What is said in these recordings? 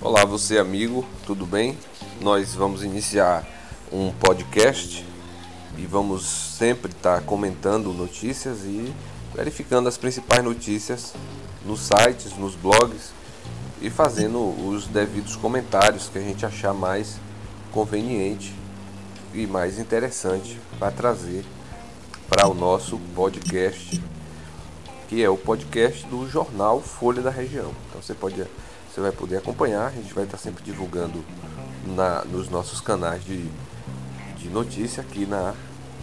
Olá, você amigo, tudo bem? Nós vamos iniciar um podcast e vamos sempre estar comentando notícias e verificando as principais notícias nos sites, nos blogs e fazendo os devidos comentários que a gente achar mais conveniente e mais interessante para trazer para o nosso podcast, que é o podcast do jornal Folha da Região. Então você pode você vai poder acompanhar, a gente vai estar sempre divulgando na, nos nossos canais de, de notícia aqui na,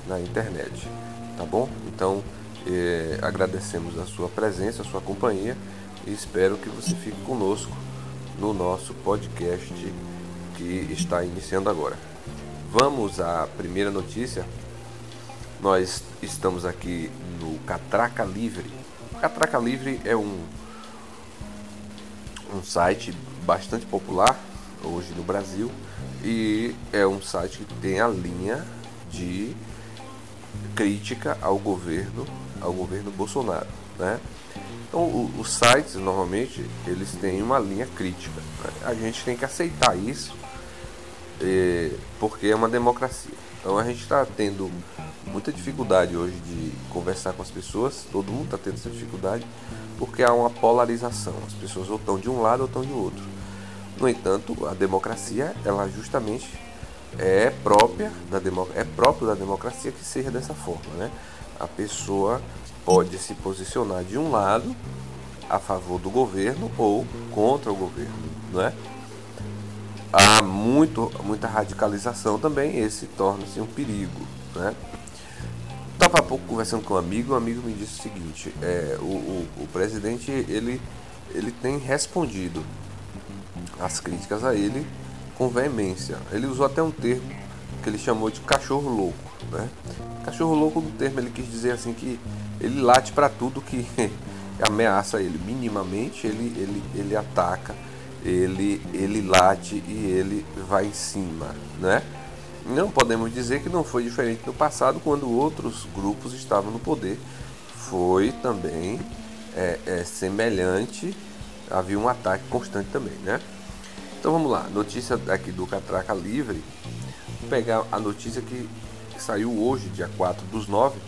na internet, tá bom? Então eh, agradecemos a sua presença, a sua companhia e espero que você fique conosco no nosso podcast que está iniciando agora. Vamos à primeira notícia. Nós estamos aqui no Catraca Livre. Catraca Livre é um, um site bastante popular hoje no Brasil e é um site que tem a linha de crítica ao governo, ao governo Bolsonaro, né? Então, os sites normalmente eles têm uma linha crítica. A gente tem que aceitar isso é, porque é uma democracia. Então, a gente está tendo muita dificuldade hoje de conversar com as pessoas. Todo mundo está tendo essa dificuldade porque há uma polarização. As pessoas ou estão de um lado ou estão de outro. No entanto, a democracia, ela justamente é própria da é próprio da democracia que seja dessa forma, né? A pessoa pode se posicionar de um lado a favor do governo ou contra o governo, não é? Há muito, muita radicalização também, esse torna-se um perigo, né? Estava há pouco conversando com um amigo, um amigo me disse o seguinte, é, o, o, o presidente ele, ele tem respondido as críticas a ele com veemência. Ele usou até um termo que ele chamou de cachorro louco, né? Cachorro louco no termo ele quis dizer assim que ele late para tudo que ameaça ele minimamente, ele, ele, ele ataca, ele, ele late e ele vai em cima, né? Não podemos dizer que não foi diferente no passado, quando outros grupos estavam no poder. Foi também é, é, semelhante, havia um ataque constante também, né? Então vamos lá, notícia aqui do Catraca Livre. Vou pegar a notícia que saiu hoje, dia 4 dos 9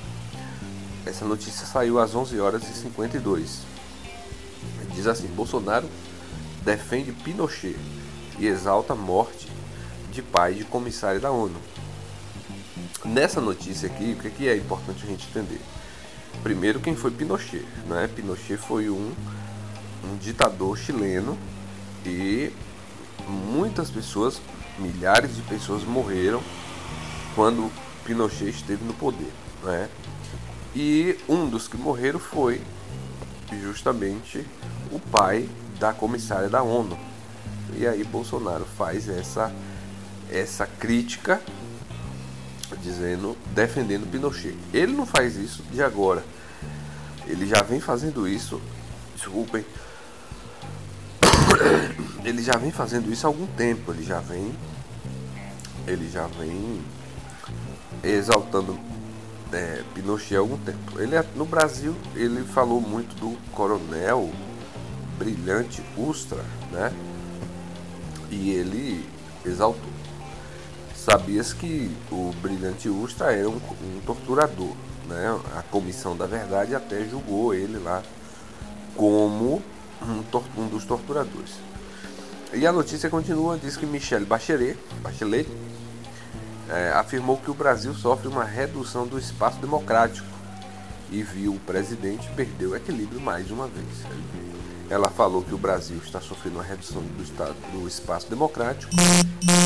essa notícia saiu às 11 horas e 52. Diz assim: Bolsonaro defende Pinochet e exalta a morte de pai de comissário da ONU. Nessa notícia aqui, o que é importante a gente entender? Primeiro, quem foi Pinochet? Né? Pinochet foi um, um ditador chileno e muitas pessoas, milhares de pessoas morreram quando Pinochet esteve no poder. Né? E um dos que morreram foi justamente o pai da comissária da ONU. E aí Bolsonaro faz essa essa crítica dizendo defendendo Pinochet. Ele não faz isso de agora. Ele já vem fazendo isso, desculpem. Ele já vem fazendo isso há algum tempo, ele já vem ele já vem exaltando é, Pinochet há algum tempo. Ele, é, no Brasil, ele falou muito do coronel brilhante Ustra, né? E ele exaltou. Sabias que o brilhante Ustra era um, um torturador, né? A comissão da verdade até julgou ele lá como um, um dos torturadores. E a notícia continua, diz que Michelle Bachelet, Bachelet é, afirmou que o Brasil sofre uma redução do espaço democrático e viu o presidente perder o equilíbrio mais uma vez. Ela falou que o Brasil está sofrendo uma redução do, estado, do espaço democrático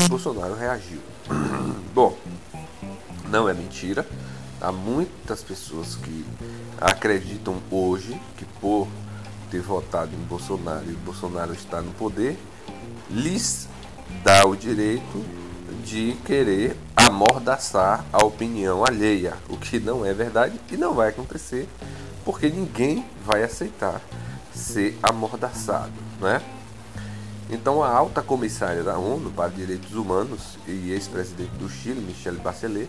Bolsonaro reagiu. Bom, não é mentira. Há muitas pessoas que acreditam hoje que por ter votado em Bolsonaro e Bolsonaro está no poder, lhes dá o direito de querer amordaçar a opinião alheia, o que não é verdade e não vai acontecer, porque ninguém vai aceitar ser amordaçado, né? Então a alta comissária da ONU para Direitos Humanos e ex-presidente do Chile, Michelle Bachelet,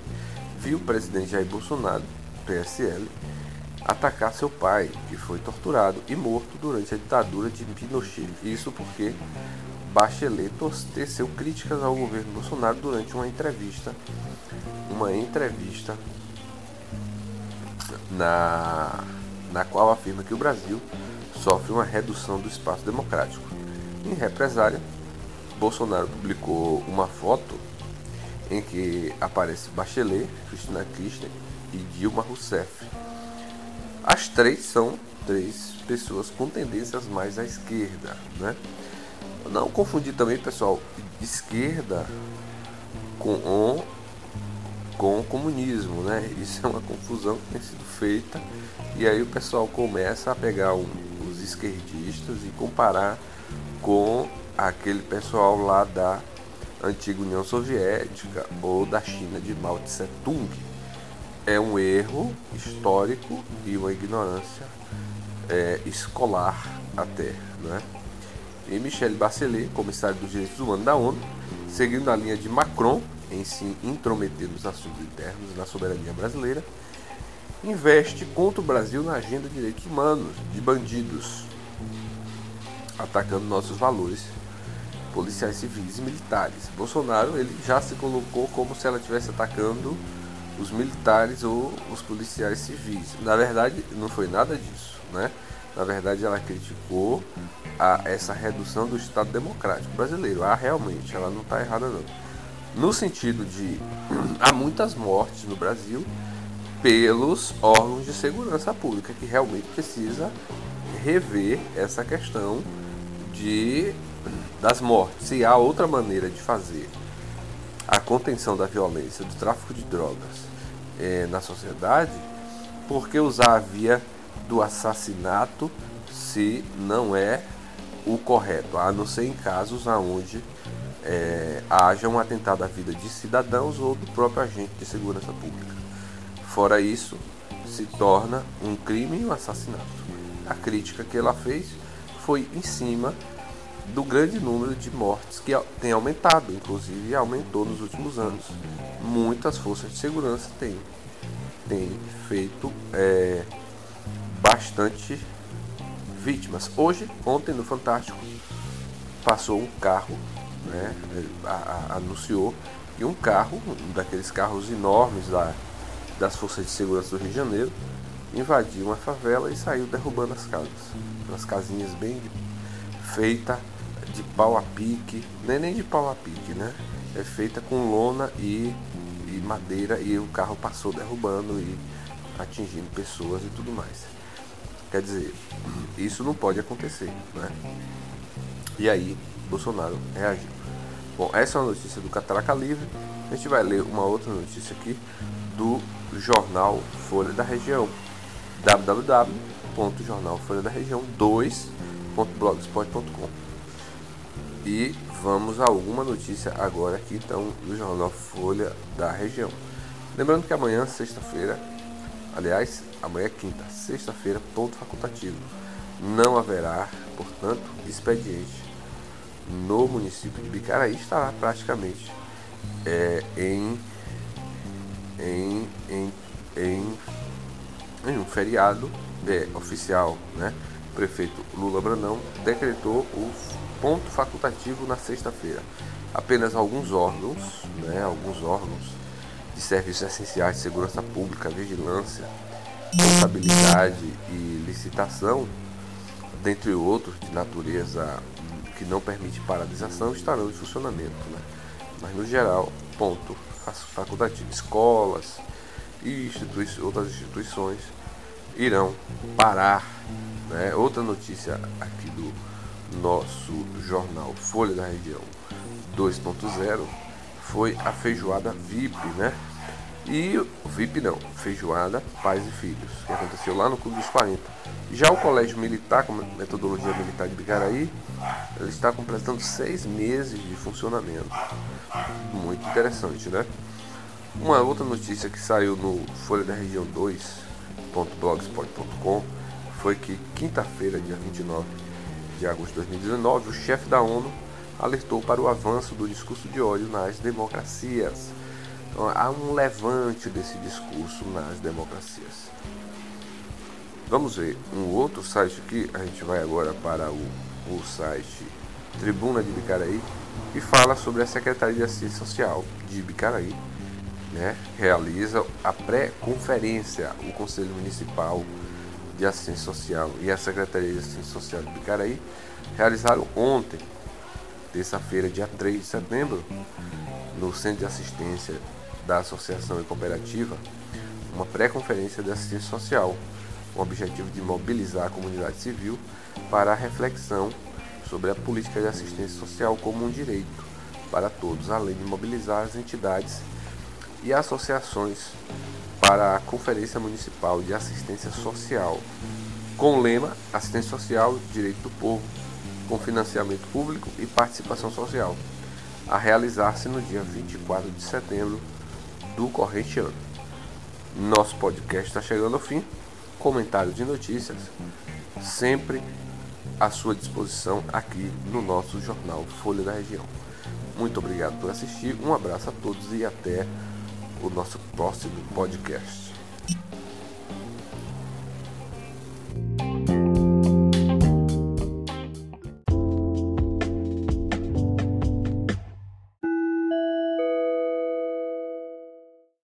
viu o presidente Jair Bolsonaro, PSL, atacar seu pai, que foi torturado e morto durante a ditadura de Pinochet. Isso porque Bachelet teceu críticas ao governo Bolsonaro durante uma entrevista, uma entrevista na, na qual afirma que o Brasil sofre uma redução do espaço democrático. Em represália, Bolsonaro publicou uma foto em que aparece Bachelet, Cristina Kirchner e Dilma Rousseff. As três são três pessoas com tendências mais à esquerda, né? Não confundir também, pessoal, esquerda com com o comunismo, né? Isso é uma confusão que tem sido feita e aí o pessoal começa a pegar um, esquerdistas e comparar com aquele pessoal lá da antiga União Soviética ou da China de Mao Tse Tung. É um erro histórico e uma ignorância é, escolar até, né? E Michel Bachelet, comissário dos direitos humanos da ONU, seguindo a linha de Macron em se intrometer nos assuntos internos e na soberania brasileira, investe contra o Brasil na agenda de direitos humanos, de bandidos, atacando nossos valores policiais civis e militares. Bolsonaro ele já se colocou como se ela estivesse atacando os militares ou os policiais civis. Na verdade, não foi nada disso, né? Na verdade, ela criticou a, essa redução do Estado Democrático brasileiro. Ah, realmente, ela não está errada não. No sentido de há muitas mortes no Brasil pelos órgãos de segurança pública que realmente precisa rever essa questão de das mortes. Se há outra maneira de fazer a contenção da violência, do tráfico de drogas é, na sociedade, por que usar a via do assassinato se não é o correto, a não ser em casos onde é, haja um atentado à vida de cidadãos ou do próprio agente de segurança pública. Fora isso, se torna um crime e um assassinato. A crítica que ela fez foi em cima do grande número de mortes que tem aumentado, inclusive aumentou nos últimos anos. Muitas forças de segurança têm, têm feito é, bastante vítimas. Hoje, ontem no Fantástico, passou um carro, né, a, a, anunciou que um carro, um daqueles carros enormes da, das forças de segurança do Rio de Janeiro, invadiu uma favela e saiu derrubando as casas. Umas casinhas bem feitas de pau a pique, nem nem de pau a pique, né? É feita com lona e, e madeira e o carro passou derrubando e atingindo pessoas e tudo mais. Quer dizer, isso não pode acontecer, né? E aí, Bolsonaro reagiu. Bom, essa é uma notícia do Catraca Livre. A gente vai ler uma outra notícia aqui do jornal Folha da Região. www.jornalfolhadarregião2.blogspot.com e vamos a alguma notícia agora aqui então do jornal Folha da Região. Lembrando que amanhã, sexta-feira, aliás, amanhã é quinta, sexta-feira, ponto facultativo. Não haverá, portanto, expediente no município de Bicaraí, estará praticamente é, em, em, em, em, em um feriado é, oficial, né? O prefeito Lula Brandão decretou o ponto facultativo na sexta-feira. Apenas alguns órgãos, né, alguns órgãos de serviços essenciais de segurança pública, vigilância, contabilidade e licitação, dentre outros de natureza que não permite paralisação, estarão em funcionamento. Né? Mas no geral, ponto facultativo, escolas e institui outras instituições irão parar. Né? Outra notícia aqui do nosso jornal Folha da Região 2.0 foi a feijoada VIP, né? E VIP não, feijoada Pais e Filhos, que aconteceu lá no Clube dos 40. Já o Colégio Militar, com metodologia militar de Bicaraí, está completando seis meses de funcionamento. Muito interessante, né? Uma outra notícia que saiu no Folha da Região 2.blogspot.com foi que quinta-feira, dia 29 de agosto de 2019, o chefe da ONU alertou para o avanço do discurso de ódio nas democracias. Então, há um levante desse discurso nas democracias. Vamos ver um outro site aqui. A gente vai agora para o, o site Tribuna de Bicaraí e fala sobre a Secretaria de Assistência Social de Bicaraí. Né, realiza a pré-conferência, o Conselho Municipal de Assistência Social e a Secretaria de Assistência Social de Bicaraí realizaram ontem, terça-feira, dia 3 de setembro, no Centro de Assistência da Associação e Cooperativa, uma pré-conferência de assistência social, com o objetivo de mobilizar a comunidade civil para a reflexão sobre a política de assistência social como um direito para todos, além de mobilizar as entidades e associações para a Conferência Municipal de Assistência Social, com o lema Assistência Social, Direito do Povo, com financiamento público e participação social, a realizar-se no dia 24 de setembro do corrente ano. Nosso podcast está chegando ao fim. Comentários de notícias, sempre à sua disposição aqui no nosso jornal Folha da Região. Muito obrigado por assistir, um abraço a todos e até o nosso próximo podcast.